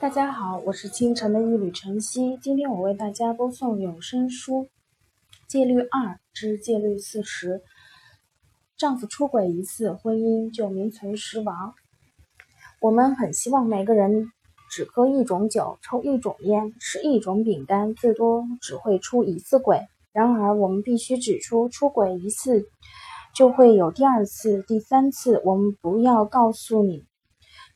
大家好，我是清晨的一缕晨曦。今天我为大家播送有声书《戒律二之戒律四十》。丈夫出轨一次，婚姻就名存实亡。我们很希望每个人只喝一种酒，抽一种烟，吃一种饼干，最多只会出一次轨。然而，我们必须指出，出轨一次就会有第二次、第三次。我们不要告诉你，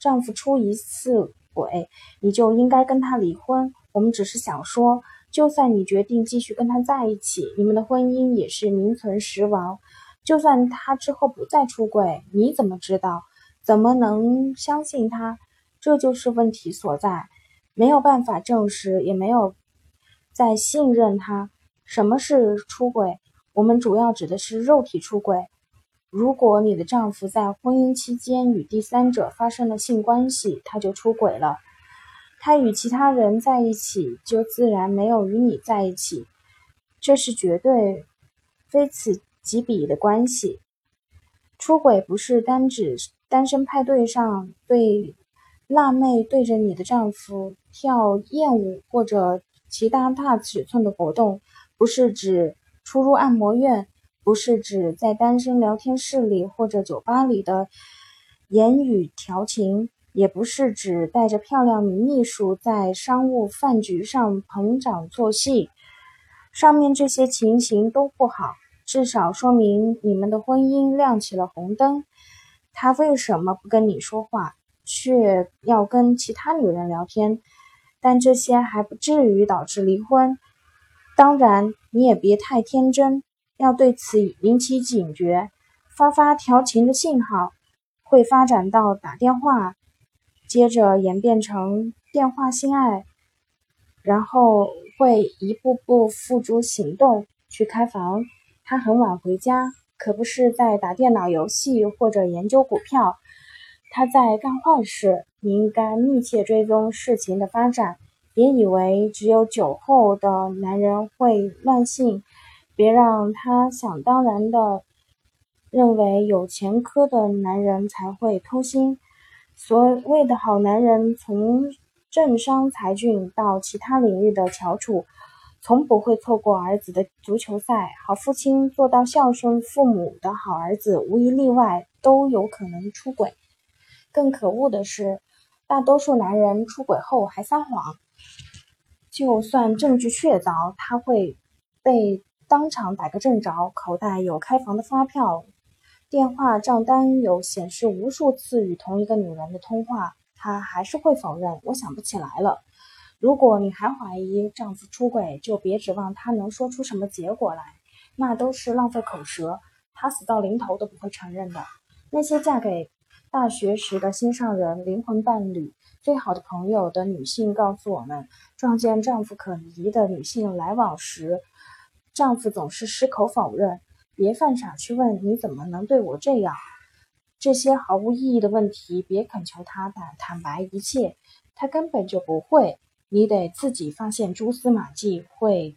丈夫出一次。鬼，你就应该跟他离婚。我们只是想说，就算你决定继续跟他在一起，你们的婚姻也是名存实亡。就算他之后不再出轨，你怎么知道？怎么能相信他？这就是问题所在。没有办法证实，也没有再信任他。什么是出轨？我们主要指的是肉体出轨。如果你的丈夫在婚姻期间与第三者发生了性关系，他就出轨了。他与其他人在一起，就自然没有与你在一起，这是绝对非此即彼的关系。出轨不是单指单身派对上对辣妹对着你的丈夫跳艳舞或者其他大尺寸的活动，不是指出入按摩院。不是指在单身聊天室里或者酒吧里的言语调情，也不是指带着漂亮女秘书在商务饭局上捧场作戏。上面这些情形都不好，至少说明你们的婚姻亮起了红灯。他为什么不跟你说话，却要跟其他女人聊天？但这些还不至于导致离婚。当然，你也别太天真。要对此引起警觉，发发调情的信号会发展到打电话，接着演变成电话性爱，然后会一步步付诸行动去开房。他很晚回家，可不是在打电脑游戏或者研究股票，他在干坏事。你应该密切追踪事情的发展，别以为只有酒后的男人会乱性。别让他想当然的认为有前科的男人才会偷腥。所谓的好男人，从政商才俊到其他领域的翘楚，从不会错过儿子的足球赛。好父亲做到孝顺父母的好儿子，无一例外都有可能出轨。更可恶的是，大多数男人出轨后还撒谎，就算证据确凿，他会被。当场打个正着，口袋有开房的发票，电话账单有显示无数次与同一个女人的通话，他还是会否认。我想不起来了。如果你还怀疑丈夫出轨，就别指望他能说出什么结果来，那都是浪费口舌，他死到临头都不会承认的。那些嫁给大学时的心上人、灵魂伴侣、最好的朋友的女性告诉我们，撞见丈夫可疑的女性来往时。丈夫总是矢口否认，别犯傻去问你怎么能对我这样？这些毫无意义的问题，别恳求他坦坦白一切，他根本就不会。你得自己发现蛛丝马迹，会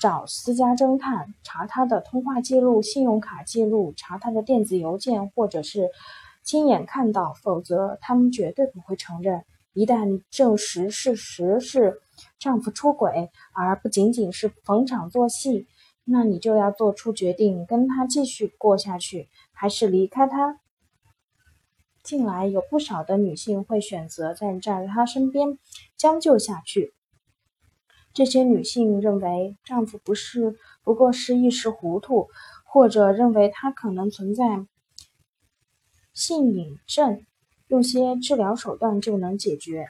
找私家侦探查他的通话记录、信用卡记录，查他的电子邮件，或者是亲眼看到，否则他们绝对不会承认。一旦证实事实是丈夫出轨，而不仅仅是逢场作戏，那你就要做出决定，跟他继续过下去，还是离开他。近来有不少的女性会选择站在他身边将就下去。这些女性认为丈夫不是不过是一时糊涂，或者认为他可能存在性瘾症。用些治疗手段就能解决，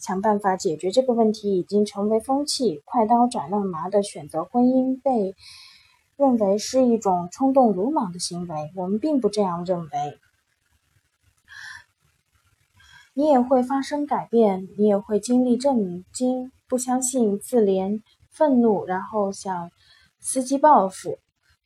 想办法解决这个问题已经成为风气。快刀斩乱麻的选择婚姻被认为是一种冲动鲁莽的行为，我们并不这样认为。你也会发生改变，你也会经历震惊、不相信、自怜、愤怒，然后想伺机报复。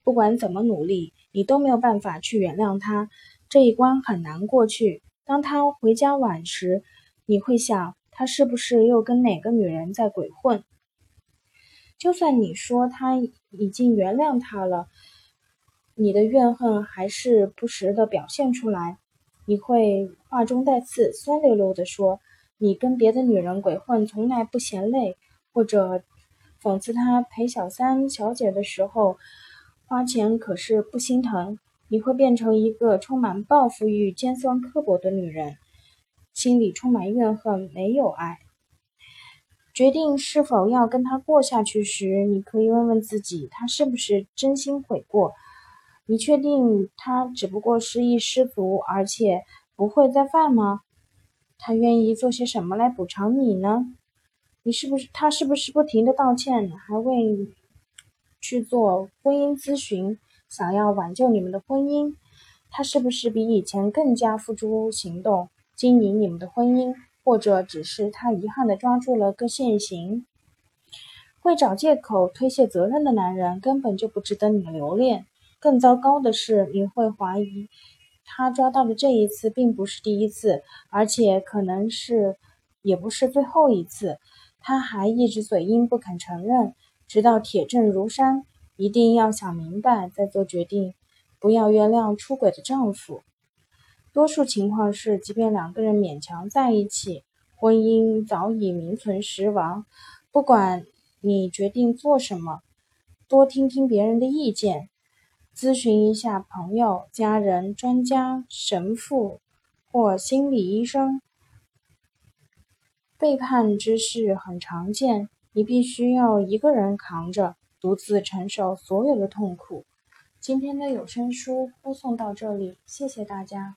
不管怎么努力，你都没有办法去原谅他，这一关很难过去。当他回家晚时，你会想他是不是又跟哪个女人在鬼混？就算你说他已经原谅他了，你的怨恨还是不时的表现出来。你会话中带刺、酸溜溜的说：“你跟别的女人鬼混从来不嫌累，或者讽刺他陪小三小姐的时候花钱可是不心疼，你会变成一个充满报复欲、尖酸刻薄的女人，心里充满怨恨，没有爱。决定是否要跟他过下去时，你可以问问自己，他是不是真心悔过？你确定他只不过失忆失足，而且不会再犯吗？他愿意做些什么来补偿你呢？你是不是他是不是不停的道歉，还为去做婚姻咨询，想要挽救你们的婚姻？他是不是比以前更加付诸行动，经营你们的婚姻？或者只是他遗憾的抓住了个现行，会找借口推卸责任的男人根本就不值得你留恋。更糟糕的是，你会怀疑他抓到的这一次并不是第一次，而且可能是也不是最后一次。他还一直嘴硬不肯承认，直到铁证如山。一定要想明白再做决定，不要原谅出轨的丈夫。多数情况是，即便两个人勉强在一起，婚姻早已名存实亡。不管你决定做什么，多听听别人的意见，咨询一下朋友、家人、专家、神父或心理医生。背叛之事很常见，你必须要一个人扛着，独自承受所有的痛苦。今天的有声书播送到这里，谢谢大家。